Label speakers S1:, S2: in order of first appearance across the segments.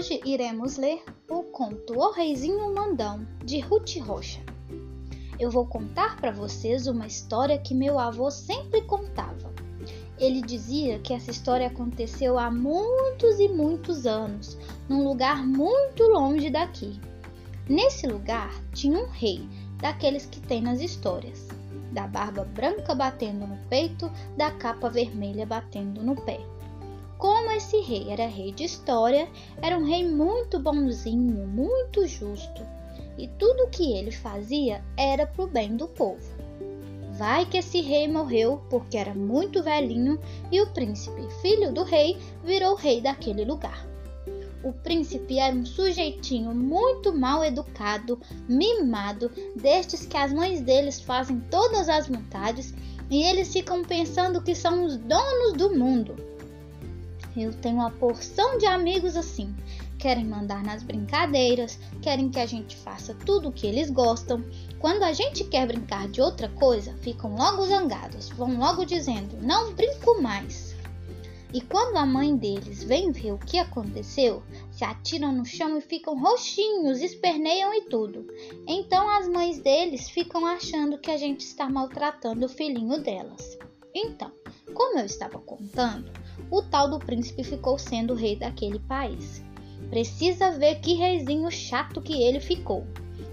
S1: Hoje iremos ler o conto O Reizinho Mandão, de Ruth Rocha. Eu vou contar para vocês uma história que meu avô sempre contava. Ele dizia que essa história aconteceu há muitos e muitos anos, num lugar muito longe daqui. Nesse lugar tinha um rei, daqueles que tem nas histórias, da barba branca batendo no peito, da capa vermelha batendo no pé. Como esse rei era rei de história, era um rei muito bonzinho, muito justo, e tudo o que ele fazia era pro bem do povo. Vai que esse rei morreu porque era muito velhinho e o príncipe, filho do rei, virou rei daquele lugar. O príncipe era um sujeitinho muito mal educado, mimado, destes que as mães deles fazem todas as vontades e eles ficam pensando que são os donos do mundo. Eu tenho uma porção de amigos assim. Querem mandar nas brincadeiras, querem que a gente faça tudo o que eles gostam. Quando a gente quer brincar de outra coisa, ficam logo zangados, vão logo dizendo: não brinco mais. E quando a mãe deles vem ver o que aconteceu, se atiram no chão e ficam roxinhos, esperneiam e tudo. Então as mães deles ficam achando que a gente está maltratando o filhinho delas. Então, como eu estava contando, o tal do príncipe ficou sendo rei daquele país. Precisa ver que reizinho chato que ele ficou.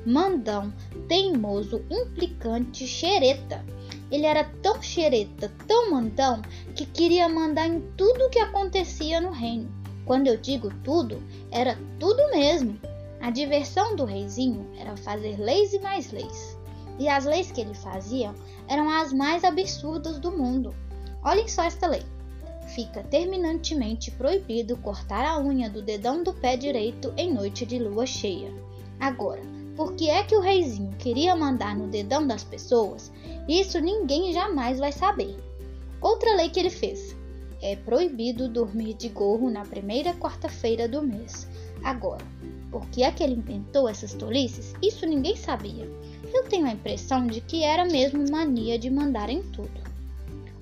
S1: Mandão, teimoso, implicante, xereta. Ele era tão xereta, tão mandão, que queria mandar em tudo que acontecia no reino. Quando eu digo tudo, era tudo mesmo. A diversão do reizinho era fazer leis e mais leis. E as leis que ele fazia eram as mais absurdas do mundo. Olhem só esta lei fica terminantemente proibido cortar a unha do dedão do pé direito em noite de lua cheia. Agora, por que é que o reizinho queria mandar no dedão das pessoas? Isso ninguém jamais vai saber. Outra lei que ele fez: é proibido dormir de gorro na primeira quarta-feira do mês. Agora, por que é que ele inventou essas tolices? Isso ninguém sabia. Eu tenho a impressão de que era mesmo mania de mandar em tudo.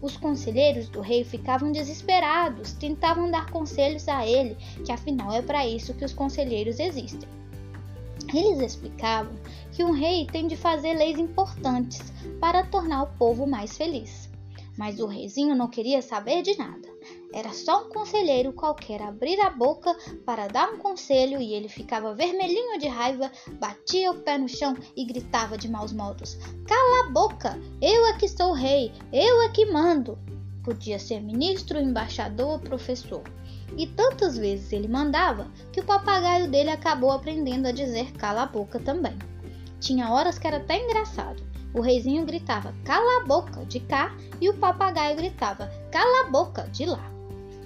S1: Os conselheiros do rei ficavam desesperados, tentavam dar conselhos a ele, que afinal é para isso que os conselheiros existem. Eles explicavam que um rei tem de fazer leis importantes para tornar o povo mais feliz. Mas o reizinho não queria saber de nada. Era só um conselheiro qualquer abrir a boca para dar um conselho e ele ficava vermelhinho de raiva, batia o pé no chão e gritava de maus modos: Cala a boca! Eu é que sou rei, eu é que mando! Podia ser ministro, embaixador professor. E tantas vezes ele mandava que o papagaio dele acabou aprendendo a dizer cala a boca também. Tinha horas que era até engraçado. O reizinho gritava cala a boca de cá e o papagaio gritava cala a boca de lá.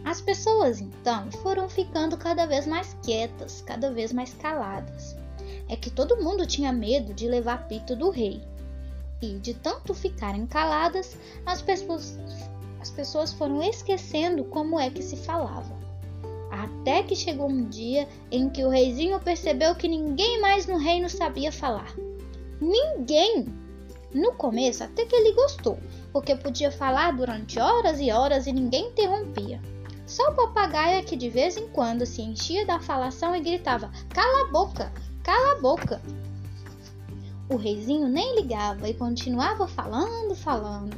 S1: As pessoas então foram ficando cada vez mais quietas, cada vez mais caladas. É que todo mundo tinha medo de levar pito do rei. E de tanto ficarem caladas, as pessoas, as pessoas foram esquecendo como é que se falava. Até que chegou um dia em que o reizinho percebeu que ninguém mais no reino sabia falar. Ninguém! No começo, até que ele gostou, porque podia falar durante horas e horas e ninguém interrompia. Só o papagaio é que de vez em quando se enchia da falação e gritava: Cala a boca! Cala a boca! O reizinho nem ligava e continuava falando, falando.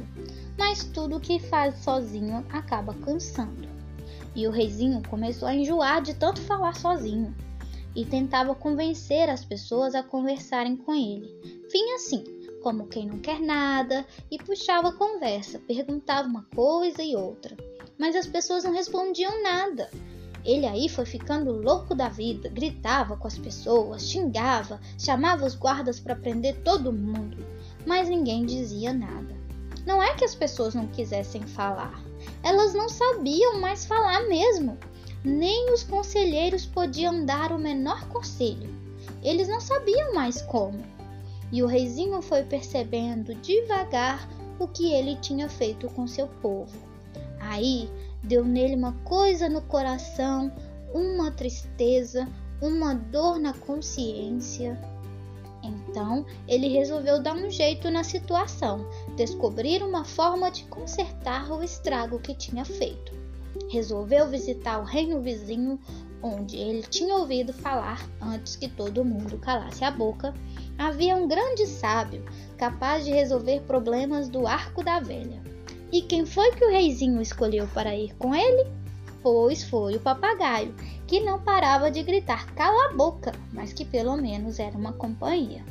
S1: Mas tudo que faz sozinho acaba cansando. E o reizinho começou a enjoar de tanto falar sozinho e tentava convencer as pessoas a conversarem com ele. Vinha assim, como quem não quer nada, e puxava a conversa, perguntava uma coisa e outra mas as pessoas não respondiam nada. Ele aí foi ficando louco da vida, gritava com as pessoas, xingava, chamava os guardas para prender todo mundo, mas ninguém dizia nada. Não é que as pessoas não quisessem falar, elas não sabiam mais falar mesmo. Nem os conselheiros podiam dar o menor conselho. Eles não sabiam mais como. E o reizinho foi percebendo devagar o que ele tinha feito com seu povo. Aí deu nele uma coisa no coração, uma tristeza, uma dor na consciência. Então ele resolveu dar um jeito na situação, descobrir uma forma de consertar o estrago que tinha feito. Resolveu visitar o reino vizinho, onde ele tinha ouvido falar antes que todo mundo calasse a boca, havia um grande sábio capaz de resolver problemas do arco da velha. E quem foi que o reizinho escolheu para ir com ele? Pois foi o papagaio, que não parava de gritar cala a boca, mas que pelo menos era uma companhia.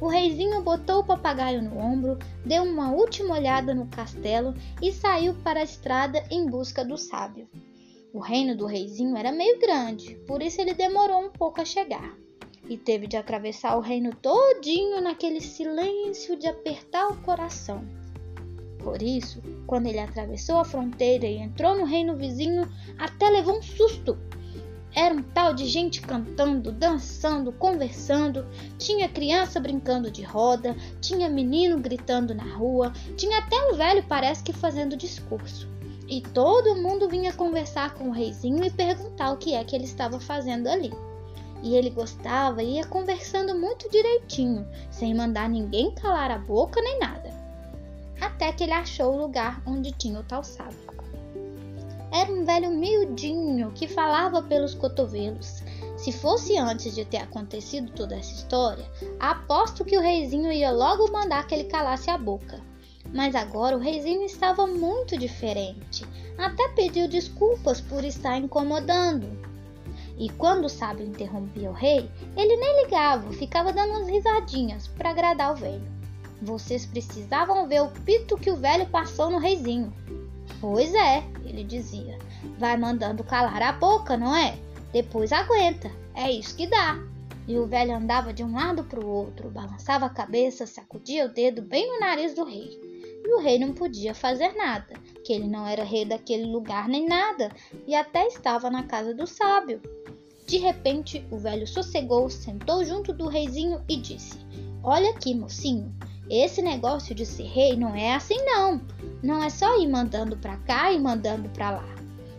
S1: O reizinho botou o papagaio no ombro, deu uma última olhada no castelo e saiu para a estrada em busca do sábio. O reino do reizinho era meio grande, por isso ele demorou um pouco a chegar. E teve de atravessar o reino todinho naquele silêncio de apertar o coração. Por isso, quando ele atravessou a fronteira e entrou no reino vizinho, até levou um susto. Era um tal de gente cantando, dançando, conversando. Tinha criança brincando de roda, tinha menino gritando na rua, tinha até um velho, parece que fazendo discurso. E todo mundo vinha conversar com o reizinho e perguntar o que é que ele estava fazendo ali. E ele gostava e ia conversando muito direitinho, sem mandar ninguém calar a boca nem nada. Até que ele achou o lugar onde tinha o tal sábio. Era um velho miudinho que falava pelos cotovelos. Se fosse antes de ter acontecido toda essa história, aposto que o reizinho ia logo mandar que ele calasse a boca. Mas agora o reizinho estava muito diferente. Até pediu desculpas por estar incomodando. E quando o sábio interrompia o rei, ele nem ligava, ficava dando umas risadinhas para agradar o velho. Vocês precisavam ver o pito que o velho passou no reizinho. Pois é, ele dizia. Vai mandando calar a boca, não é? Depois aguenta. É isso que dá. E o velho andava de um lado para o outro, balançava a cabeça, sacudia o dedo bem no nariz do rei e o rei não podia fazer nada, que ele não era rei daquele lugar nem nada, e até estava na casa do sábio. De repente, o velho sossegou, sentou junto do reizinho e disse: Olha aqui, mocinho, esse negócio de ser rei não é assim não. Não é só ir mandando para cá e mandando para lá.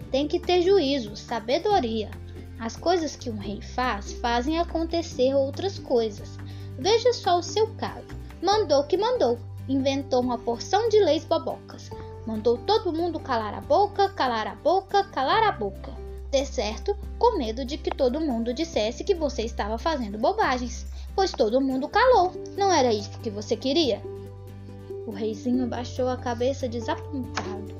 S1: Tem que ter juízo, sabedoria. As coisas que um rei faz fazem acontecer outras coisas. Veja só o seu caso. Mandou que mandou, inventou uma porção de leis bobocas. Mandou todo mundo calar a boca, calar a boca, calar a boca. De certo, com medo de que todo mundo dissesse que você estava fazendo bobagens, pois todo mundo calou. Não era isso que você queria? O reizinho baixou a cabeça desapontado.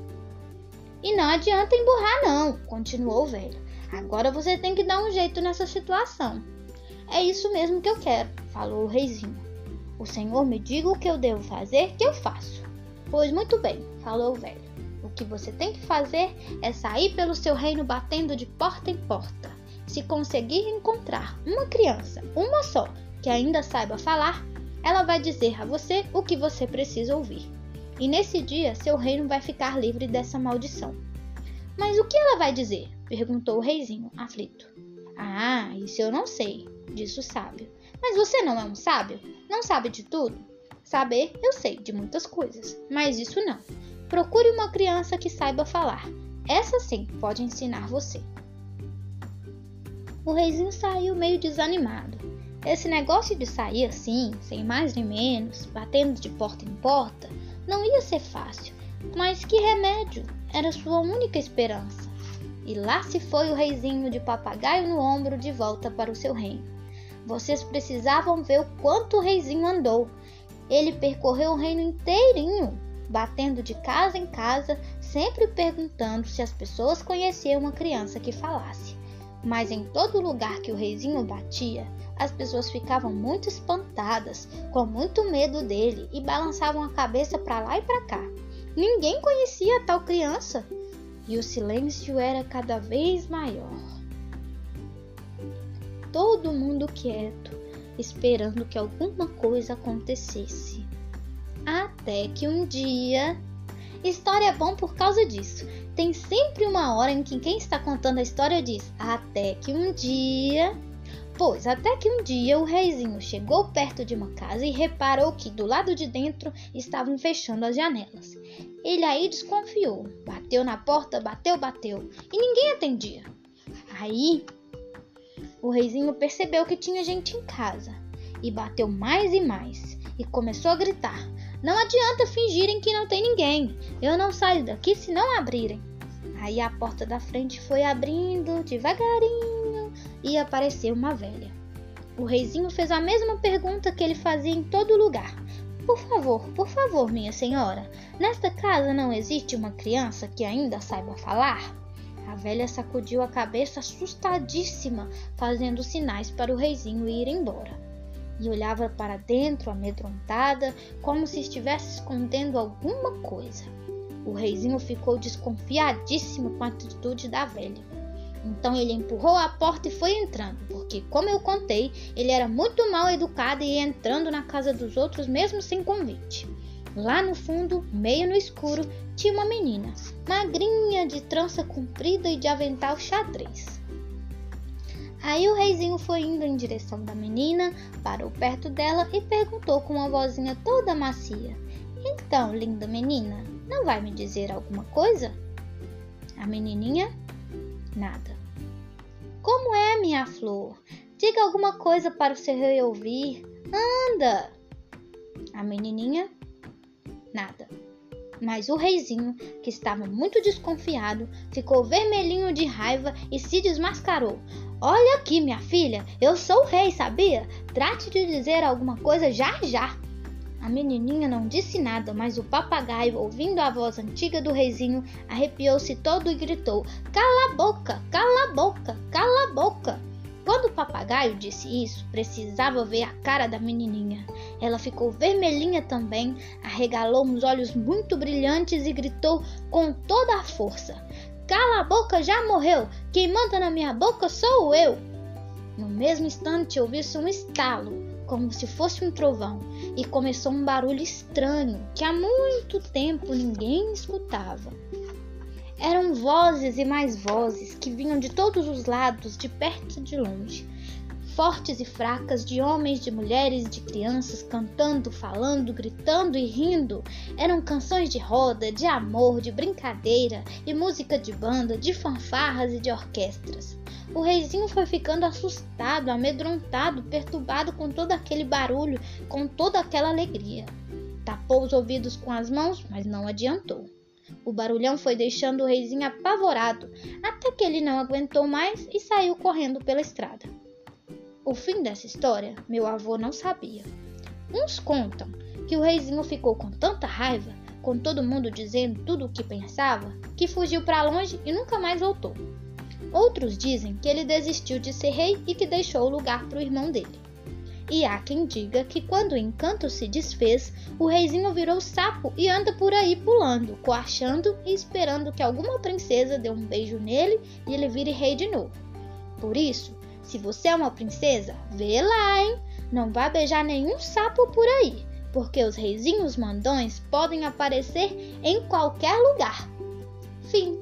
S1: E não adianta emburrar, não, continuou o velho. Agora você tem que dar um jeito nessa situação. É isso mesmo que eu quero, falou o reizinho. O Senhor me diga o que eu devo fazer, que eu faço. Pois muito bem, falou o velho. O que você tem que fazer é sair pelo seu reino batendo de porta em porta. Se conseguir encontrar uma criança, uma só, que ainda saiba falar, ela vai dizer a você o que você precisa ouvir. E nesse dia seu reino vai ficar livre dessa maldição. Mas o que ela vai dizer? perguntou o reizinho, aflito. Ah, isso eu não sei, disse o sábio. Mas você não é um sábio? Não sabe de tudo? Saber, eu sei de muitas coisas, mas isso não. Procure uma criança que saiba falar. Essa sim pode ensinar você. O reizinho saiu meio desanimado. Esse negócio de sair assim, sem mais nem menos, batendo de porta em porta, não ia ser fácil. Mas que remédio! Era sua única esperança. E lá se foi o reizinho de papagaio no ombro de volta para o seu reino. Vocês precisavam ver o quanto o reizinho andou. Ele percorreu o reino inteirinho, batendo de casa em casa, sempre perguntando se as pessoas conheciam uma criança que falasse. Mas em todo lugar que o reizinho batia, as pessoas ficavam muito espantadas, com muito medo dele e balançavam a cabeça para lá e para cá. Ninguém conhecia tal criança e o silêncio era cada vez maior todo mundo quieto, esperando que alguma coisa acontecesse. Até que um dia. História é bom por causa disso. Tem sempre uma hora em que quem está contando a história diz: Até que um dia. Pois, até que um dia o reizinho chegou perto de uma casa e reparou que do lado de dentro estavam fechando as janelas. Ele aí desconfiou, bateu na porta, bateu, bateu, e ninguém atendia. Aí o reizinho percebeu que tinha gente em casa e bateu mais e mais e começou a gritar: Não adianta fingirem que não tem ninguém. Eu não saio daqui se não abrirem. Aí a porta da frente foi abrindo devagarinho, ia aparecer uma velha. O reizinho fez a mesma pergunta que ele fazia em todo lugar. Por favor, por favor, minha senhora, nesta casa não existe uma criança que ainda saiba falar? A velha sacudiu a cabeça assustadíssima, fazendo sinais para o reizinho ir embora. E olhava para dentro, amedrontada, como se estivesse escondendo alguma coisa. O reizinho ficou desconfiadíssimo com a atitude da velha. Então ele empurrou a porta e foi entrando, porque, como eu contei, ele era muito mal educado e ia entrando na casa dos outros mesmo sem convite. Lá no fundo, meio no escuro, tinha uma menina, magrinha, de trança comprida e de avental xadrez. Aí o reizinho foi indo em direção da menina, parou perto dela e perguntou com uma vozinha toda macia: Então, linda menina, não vai me dizer alguma coisa? A menininha Nada. Como é, minha flor? Diga alguma coisa para o seu rei ouvir. Anda! A menininha? Nada. Mas o reizinho, que estava muito desconfiado, ficou vermelhinho de raiva e se desmascarou. Olha aqui, minha filha, eu sou o rei, sabia? Trate de dizer alguma coisa já já. A menininha não disse nada, mas o papagaio, ouvindo a voz antiga do reizinho, arrepiou-se todo e gritou: Cala a boca, cala a boca, cala a boca. Quando o papagaio disse isso, precisava ver a cara da menininha. Ela ficou vermelhinha também, arregalou uns olhos muito brilhantes e gritou com toda a força: Cala a boca, já morreu! Quem manda na minha boca sou eu! No mesmo instante ouviu-se um estalo como se fosse um trovão, e começou um barulho estranho que há muito tempo ninguém escutava. Eram vozes e mais vozes que vinham de todos os lados, de perto e de longe. Fortes e fracas, de homens, de mulheres, de crianças, cantando, falando, gritando e rindo. Eram canções de roda, de amor, de brincadeira, e música de banda, de fanfarras e de orquestras. O reizinho foi ficando assustado, amedrontado, perturbado com todo aquele barulho, com toda aquela alegria. Tapou os ouvidos com as mãos, mas não adiantou. O barulhão foi deixando o reizinho apavorado, até que ele não aguentou mais e saiu correndo pela estrada. O fim dessa história, meu avô não sabia. Uns contam que o reizinho ficou com tanta raiva, com todo mundo dizendo tudo o que pensava, que fugiu para longe e nunca mais voltou. Outros dizem que ele desistiu de ser rei e que deixou o lugar para o irmão dele. E há quem diga que quando o encanto se desfez, o reizinho virou sapo e anda por aí pulando, coachando e esperando que alguma princesa dê um beijo nele e ele vire rei de novo. Por isso, se você é uma princesa, vê lá, hein? Não vá beijar nenhum sapo por aí, porque os reizinhos mandões podem aparecer em qualquer lugar. Fim.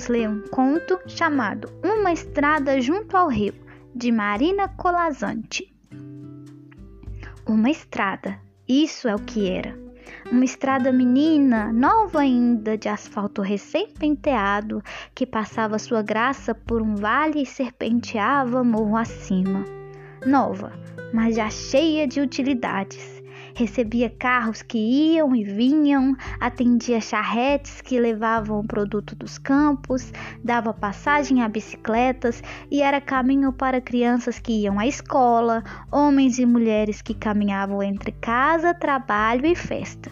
S1: Iremos ler um conto chamado Uma Estrada Junto ao Rio, de Marina Colazante. Uma estrada, isso é o que era. Uma estrada menina, nova ainda, de asfalto recém-penteado, que passava sua graça por um vale e serpenteava morro acima. Nova, mas já cheia de utilidades recebia carros que iam e vinham, atendia charretes que levavam o produto dos campos, dava passagem a bicicletas e era caminho para crianças que iam à escola, homens e mulheres que caminhavam entre casa, trabalho e festa.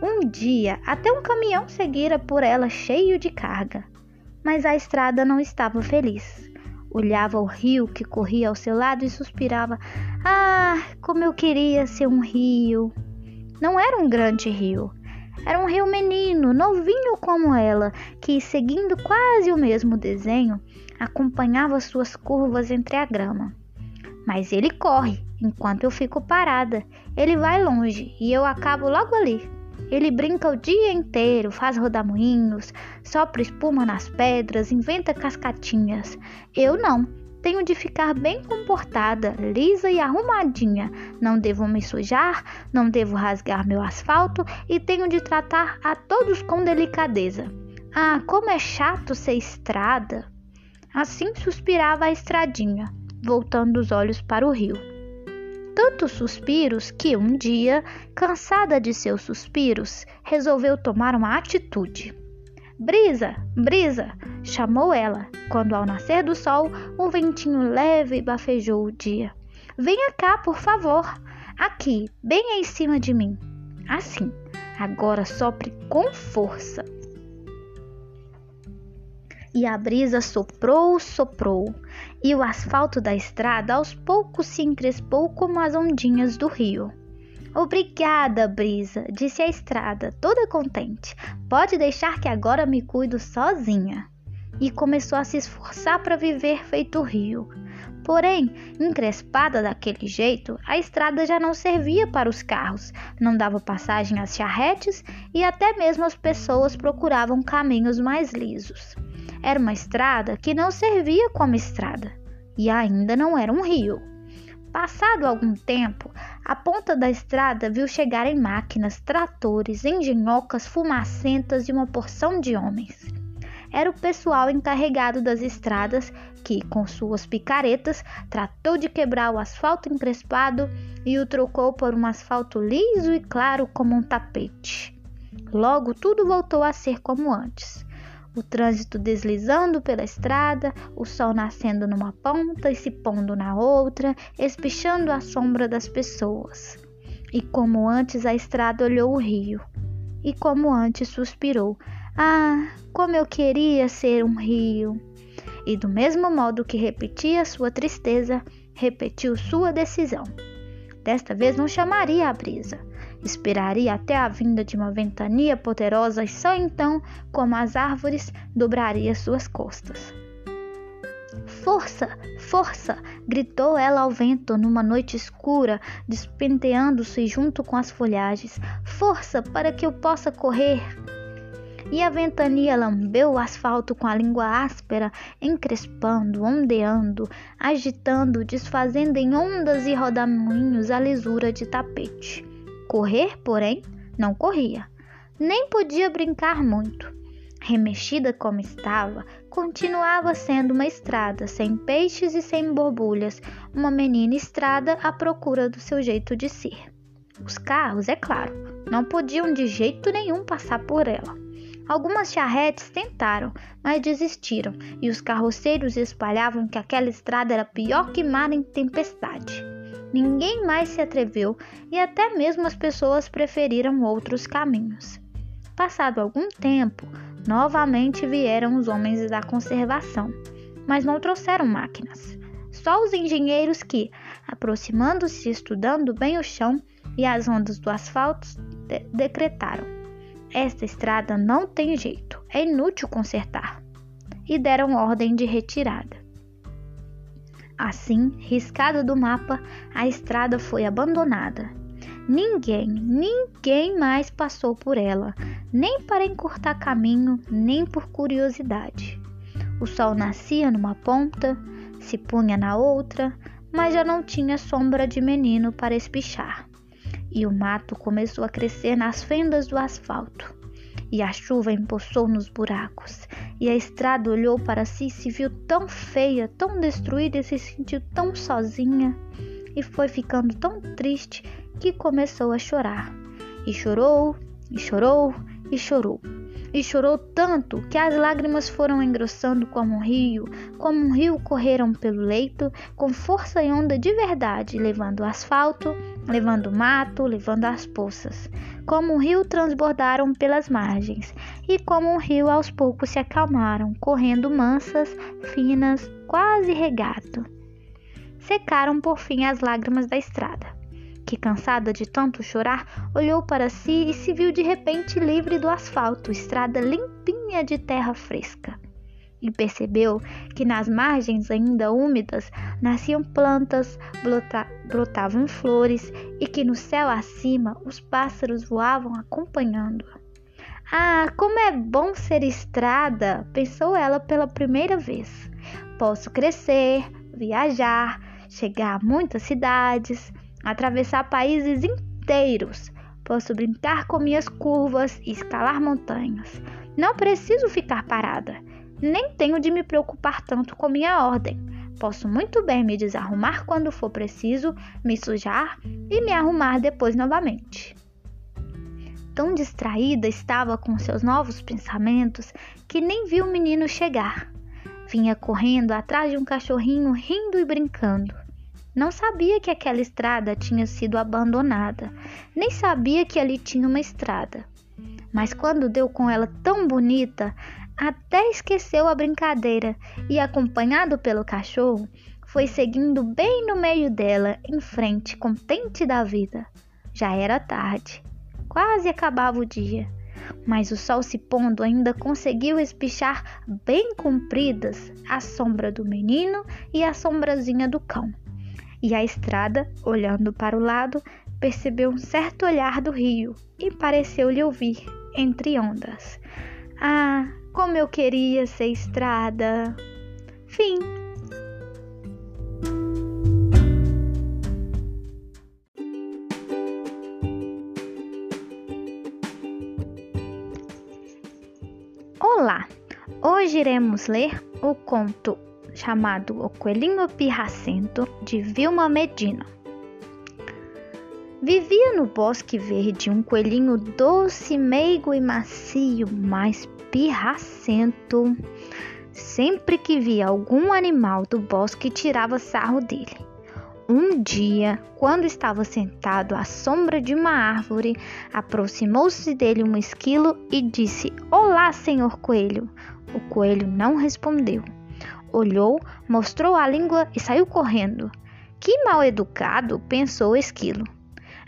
S1: Um dia, até um caminhão seguira por ela cheio de carga, mas a estrada não estava feliz. Olhava o rio que corria ao seu lado e suspirava: Ah, como eu queria ser um rio! Não era um grande rio, era um rio menino, novinho como ela, que, seguindo quase o mesmo desenho, acompanhava suas curvas entre a grama. Mas ele corre, enquanto eu fico parada. Ele vai longe e eu acabo logo ali. Ele brinca o dia inteiro, faz rodamuinhos, sopra espuma nas pedras, inventa cascatinhas. Eu não. Tenho de ficar bem comportada, lisa e arrumadinha. Não devo me sujar, não devo rasgar meu asfalto e tenho de tratar a todos com delicadeza. Ah, como é chato ser estrada! Assim suspirava a estradinha, voltando os olhos para o rio. Tantos suspiros que um dia, cansada de seus suspiros, resolveu tomar uma atitude. Brisa, brisa, chamou ela, quando ao nascer do sol um ventinho leve bafejou o dia. Venha cá, por favor, aqui, bem em cima de mim. Assim, agora sopre com força. E a brisa soprou, soprou, e o asfalto da estrada aos poucos se encrespou como as ondinhas do rio. Obrigada, brisa, disse a estrada, toda contente. Pode deixar que agora me cuido sozinha. E começou a se esforçar para viver feito rio. Porém, encrespada daquele jeito, a estrada já não servia para os carros, não dava passagem às charretes e até mesmo as pessoas procuravam caminhos mais lisos. Era uma estrada que não servia como estrada e ainda não era um rio. Passado algum tempo, a ponta da estrada viu chegarem máquinas, tratores, engenhocas fumacentas e uma porção de homens. Era o pessoal encarregado das estradas que, com suas picaretas, tratou de quebrar o asfalto encrespado e o trocou por um asfalto liso e claro como um tapete. Logo tudo voltou a ser como antes o trânsito deslizando pela estrada, o sol nascendo numa ponta e se pondo na outra, espichando a sombra das pessoas. E como antes a estrada olhou o rio, e como antes suspirou: Ah, como eu queria ser um rio! E do mesmo modo que repetia sua tristeza, repetiu sua decisão. Desta vez não chamaria a brisa, Esperaria até a vinda de uma ventania poderosa e só então, como as árvores, dobraria suas costas. Força, força! gritou ela ao vento numa noite escura, despenteando-se junto com as folhagens. Força para que eu possa correr! E a ventania lambeu o asfalto com a língua áspera, encrespando, ondeando, agitando, desfazendo em ondas e rodamuinhos a lisura de tapete. Correr, porém, não corria, nem podia brincar muito. Remexida como estava, continuava sendo uma estrada sem peixes e sem borbulhas, uma menina estrada à procura do seu jeito de ser. Os carros, é claro, não podiam de jeito nenhum passar por ela. Algumas charretes tentaram, mas desistiram, e os carroceiros espalhavam que aquela estrada era pior que mar em tempestade. Ninguém mais se atreveu e até mesmo as pessoas preferiram outros caminhos. Passado algum tempo, novamente vieram os homens da conservação, mas não trouxeram máquinas. Só os engenheiros que, aproximando-se e estudando bem o chão e as ondas do asfalto, de decretaram: Esta estrada não tem jeito, é inútil consertar. E deram ordem de retirada. Assim, riscada do mapa, a estrada foi abandonada. Ninguém, ninguém mais passou por ela, nem para encurtar caminho, nem por curiosidade. O sol nascia numa ponta, se punha na outra, mas já não tinha sombra de menino para espichar. E o mato começou a crescer nas fendas do asfalto e a chuva empoçou nos buracos, e a estrada olhou para si e se viu tão feia, tão destruída e se sentiu tão sozinha, e foi ficando tão triste que começou a chorar. E chorou, e chorou, e chorou. E chorou tanto que as lágrimas foram engrossando como um rio, como um rio correram pelo leito, com força e onda de verdade, levando o asfalto, levando o mato, levando as poças como um rio transbordaram pelas margens, e como um rio aos poucos se acalmaram, correndo mansas, finas, quase regato. Secaram por fim as lágrimas da estrada, que, cansada de tanto chorar, olhou para si e se viu de repente livre do asfalto, estrada limpinha de terra fresca e percebeu que nas margens ainda úmidas nasciam plantas, brota brotavam flores e que no céu acima os pássaros voavam acompanhando-a. Ah, como é bom ser estrada! pensou ela pela primeira vez. Posso crescer, viajar, chegar a muitas cidades, atravessar países inteiros. Posso brincar com minhas curvas e escalar montanhas. Não preciso ficar parada. nem tenho de me preocupar tanto com minha ordem. Posso muito bem me desarrumar quando for preciso, me sujar e me arrumar depois novamente. Tão distraída estava com seus novos pensamentos que nem viu o menino chegar. Vinha correndo atrás de um cachorrinho, rindo e brincando. Não sabia que aquela estrada tinha sido abandonada, nem sabia que ali tinha uma estrada. Mas quando deu com ela tão bonita, até esqueceu a brincadeira e, acompanhado pelo cachorro, foi seguindo bem no meio dela, em frente, contente da vida. Já era tarde, quase acabava o dia, mas o sol se pondo ainda conseguiu espichar bem compridas a sombra do menino e a sombrazinha do cão. E a estrada, olhando para o lado, percebeu um certo olhar do rio e pareceu-lhe ouvir, entre ondas: Ah, como eu queria ser estrada. Fim. Olá! Hoje iremos ler o conto chamado O Coelhinho Pirracento de Vilma Medina. Vivia no bosque verde um coelhinho doce, meigo e macio, mas pirracento. Sempre que via algum animal do bosque, tirava sarro dele. Um dia, quando estava sentado à sombra de uma árvore, aproximou-se dele um esquilo e disse: Olá, senhor coelho. O coelho não respondeu. Olhou, mostrou a língua e saiu correndo. Que mal educado, pensou o esquilo.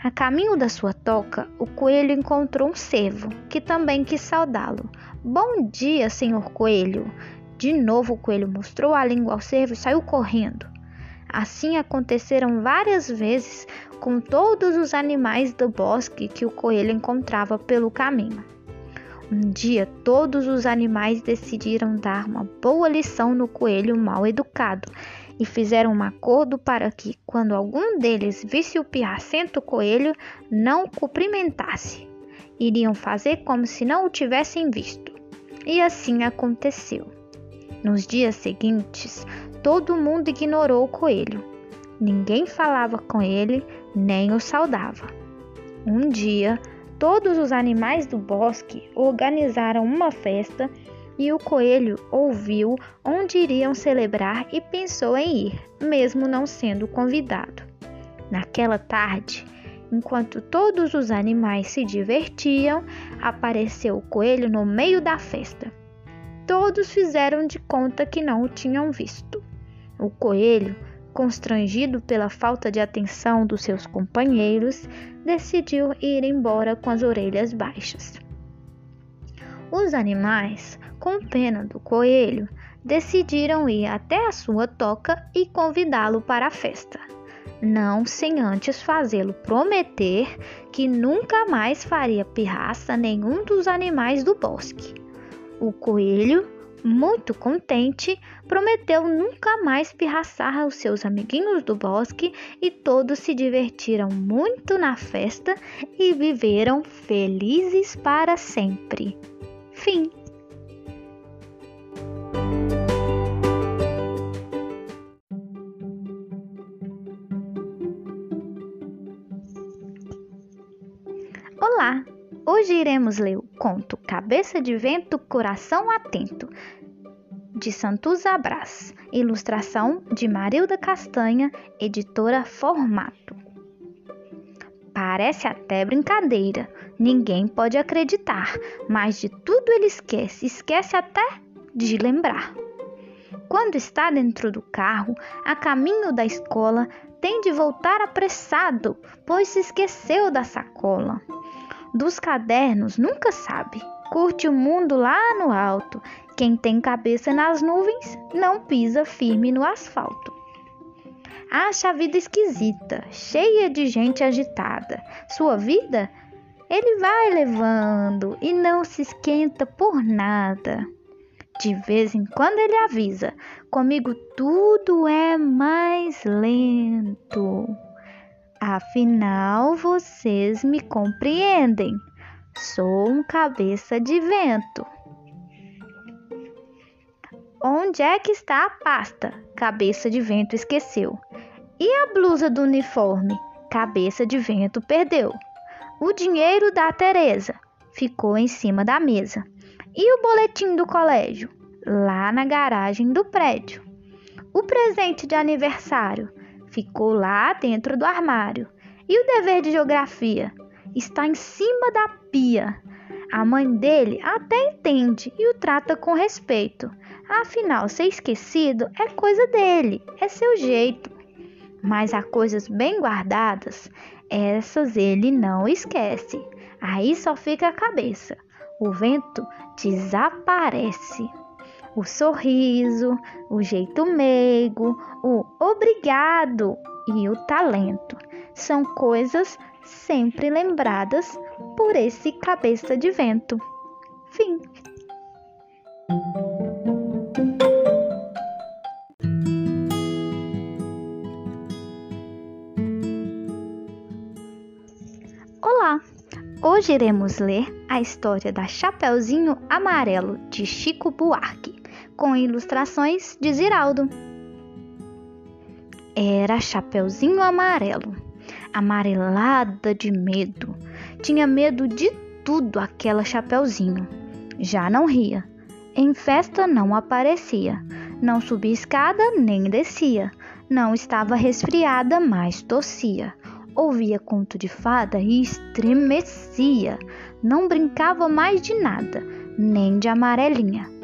S1: A caminho da sua toca, o coelho encontrou um cervo, que também quis saudá-lo. Bom dia, senhor coelho! De novo o coelho mostrou a língua ao cervo e saiu correndo. Assim aconteceram várias vezes com todos os animais do bosque que o coelho encontrava pelo caminho. Um dia, todos os animais decidiram dar uma boa lição no coelho mal educado e fizeram um acordo para que, quando algum deles visse o pirracento coelho, não cumprimentasse. Iriam fazer como se não o tivessem visto. E assim aconteceu. Nos dias seguintes, todo mundo ignorou o coelho. Ninguém falava com ele, nem o saudava. Um dia, todos os animais do bosque organizaram uma festa e o coelho ouviu onde iriam celebrar e pensou em ir, mesmo não sendo convidado. Naquela tarde, enquanto todos os animais se divertiam, apareceu o coelho no meio da festa. Todos fizeram de conta que não o tinham visto. O coelho, constrangido pela falta de atenção dos seus companheiros, decidiu ir embora com as orelhas baixas. Os animais com pena do coelho, decidiram ir até a sua toca e convidá-lo para a festa. Não sem antes fazê-lo prometer que nunca mais faria pirraça nenhum dos animais do bosque. O coelho, muito contente, prometeu nunca mais pirraçar aos seus amiguinhos do bosque e todos se divertiram muito na festa e viveram felizes para sempre. Fim. Hoje iremos ler o conto Cabeça de Vento, Coração Atento, de Santuza Brás, ilustração de Marilda Castanha, editora Formato. Parece até brincadeira, ninguém pode acreditar, mas de tudo ele esquece, esquece até de lembrar. Quando está dentro do carro, a caminho da escola, tem de voltar apressado, pois se esqueceu da sacola dos cadernos nunca sabe. Curte o mundo lá no alto. Quem tem cabeça nas nuvens não pisa firme no asfalto. Acha a vida esquisita, cheia de gente agitada. Sua vida ele vai levando e não se esquenta por nada. De vez em quando ele avisa: comigo tudo é mais lento. Afinal, vocês me compreendem. Sou um cabeça de vento.
S2: Onde é que está a pasta? Cabeça de vento esqueceu. E a blusa do uniforme? Cabeça de vento perdeu. O dinheiro da Teresa ficou em cima da mesa. E o boletim do colégio? Lá na garagem do prédio. O presente de aniversário ficou lá dentro do armário. E o dever de geografia? Está em cima da pia. A mãe dele até entende e o trata com respeito. Afinal, ser esquecido é coisa dele, é seu jeito. Mas há coisas bem guardadas, essas ele não esquece. Aí só fica a cabeça. O vento desaparece. O sorriso, o jeito meigo, o obrigado e o talento são coisas sempre lembradas por esse cabeça de vento. Fim. Olá! Hoje iremos ler a história da Chapeuzinho Amarelo de Chico Buarque, com ilustrações de Ziraldo. Era Chapeuzinho Amarelo amarelada de medo. Tinha medo de tudo aquela Chapeuzinho. Já não ria. Em festa não aparecia. Não subia escada nem descia. Não estava resfriada, mas tossia. Ouvia conto de fada e estremecia. Não brincava mais de nada, nem de amarelinha.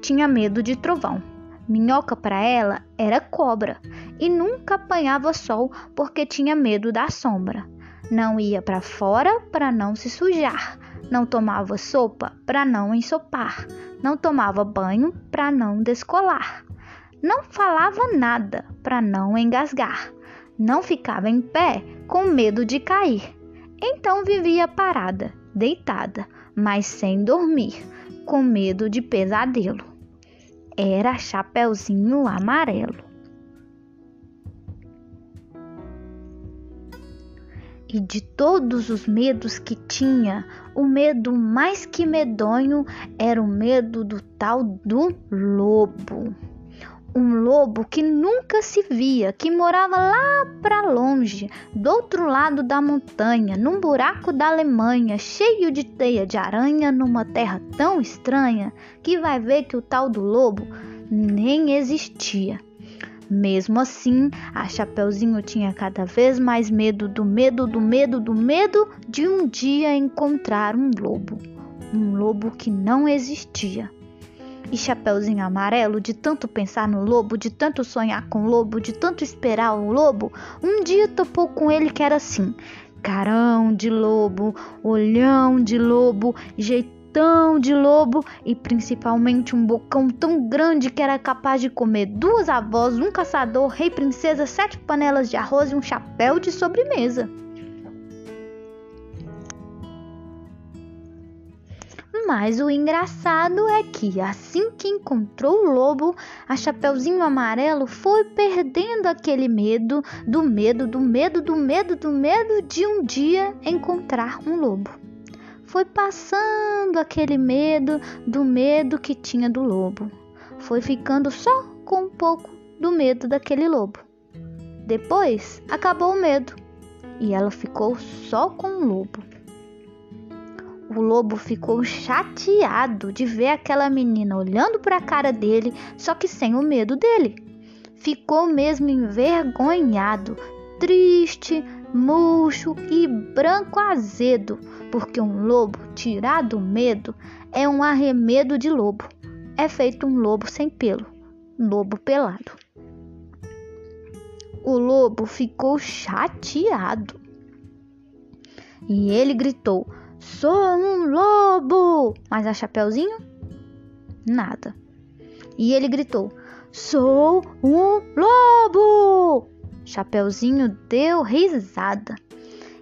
S2: Tinha medo de trovão. Minhoca para ela era cobra e nunca apanhava sol porque tinha medo da sombra. Não ia para fora para não se sujar. Não tomava sopa para não ensopar. Não tomava banho para não descolar. Não falava nada para não engasgar. Não ficava em pé com medo de cair. Então vivia parada, deitada, mas sem dormir, com medo de pesadelo. Era Chapeuzinho Amarelo. e de todos os medos que tinha, o medo mais que medonho era o medo do tal do lobo. Um lobo que nunca se via, que morava lá para longe, do outro lado da montanha, num buraco da Alemanha, cheio de teia de aranha, numa terra tão estranha, que vai ver que o tal do lobo nem existia. Mesmo assim, a Chapeuzinho tinha cada vez mais medo do medo, do medo, do medo de um dia encontrar um lobo. Um lobo que não existia. E Chapeuzinho Amarelo, de tanto pensar no lobo, de tanto sonhar com o lobo, de tanto esperar o lobo, um dia topou com ele que era assim: carão de lobo, olhão de lobo, jeito tão de lobo e principalmente um bocão tão grande que era capaz de comer duas avós, um caçador, rei, princesa, sete panelas de arroz e um chapéu de sobremesa. Mas o engraçado é que assim que encontrou o lobo, a Chapeuzinho Amarelo foi perdendo aquele medo, do medo, do medo, do medo, do medo de um dia encontrar um lobo foi passando aquele medo do medo que tinha do lobo. Foi ficando só com um pouco do medo daquele lobo. Depois acabou o medo e ela ficou só com o lobo. O lobo ficou chateado de ver aquela menina olhando para a cara dele, só que sem o medo dele. Ficou mesmo envergonhado, triste, murcho e branco azedo, porque um lobo tirado do medo é um arremedo de lobo. É feito um lobo sem pelo, lobo pelado. O lobo ficou chateado e ele gritou: Sou um lobo! Mas a Chapeuzinho? Nada. E ele gritou: Sou um lobo! Chapeuzinho deu risada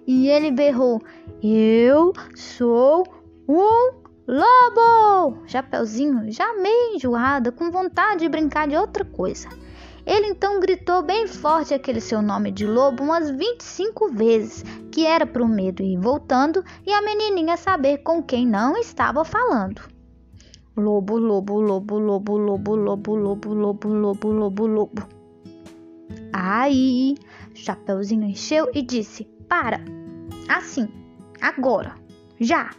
S2: e ele berrou: Eu sou um lobo! Chapeuzinho, já meio enjoada, com vontade de brincar de outra coisa. Ele então gritou bem forte aquele seu nome de lobo umas 25 vezes, que era pro medo ir voltando e a menininha saber com quem não estava falando. Lobo, lobo, lobo, lobo, lobo, lobo, lobo, lobo, lobo, lobo, lobo. Aí, Chapeuzinho encheu e disse: Para! Assim, agora, já,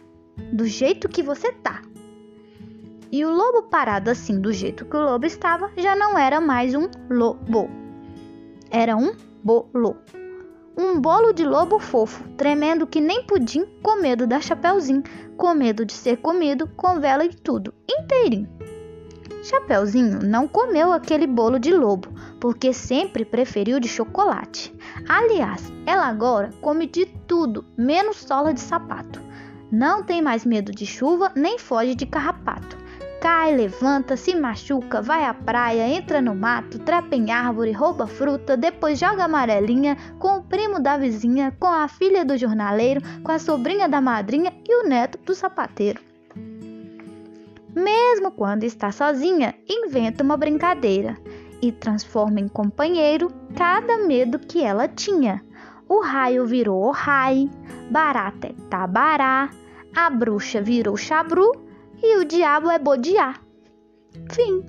S2: do jeito que você tá. E o lobo parado assim, do jeito que o lobo estava, já não era mais um lobo. Era um bolo. Um bolo de lobo fofo, tremendo que nem pudim, com medo da Chapeuzinho, com medo de ser comido, com vela e tudo, inteirinho. Chapeuzinho não comeu aquele bolo de lobo, porque sempre preferiu de chocolate. Aliás, ela agora come de tudo, menos sola de sapato. Não tem mais medo de chuva, nem foge de carrapato cai, levanta, se machuca, vai à praia, entra no mato, trepa em árvore, rouba fruta, depois joga amarelinha com o primo da vizinha, com a filha do jornaleiro, com a sobrinha da madrinha e o neto do sapateiro. Mesmo quando está sozinha, inventa uma brincadeira e transforma em companheiro cada medo que ela tinha. O raio virou o rai, barata é tabará, a bruxa virou chabru e o diabo é bodiar. Fim.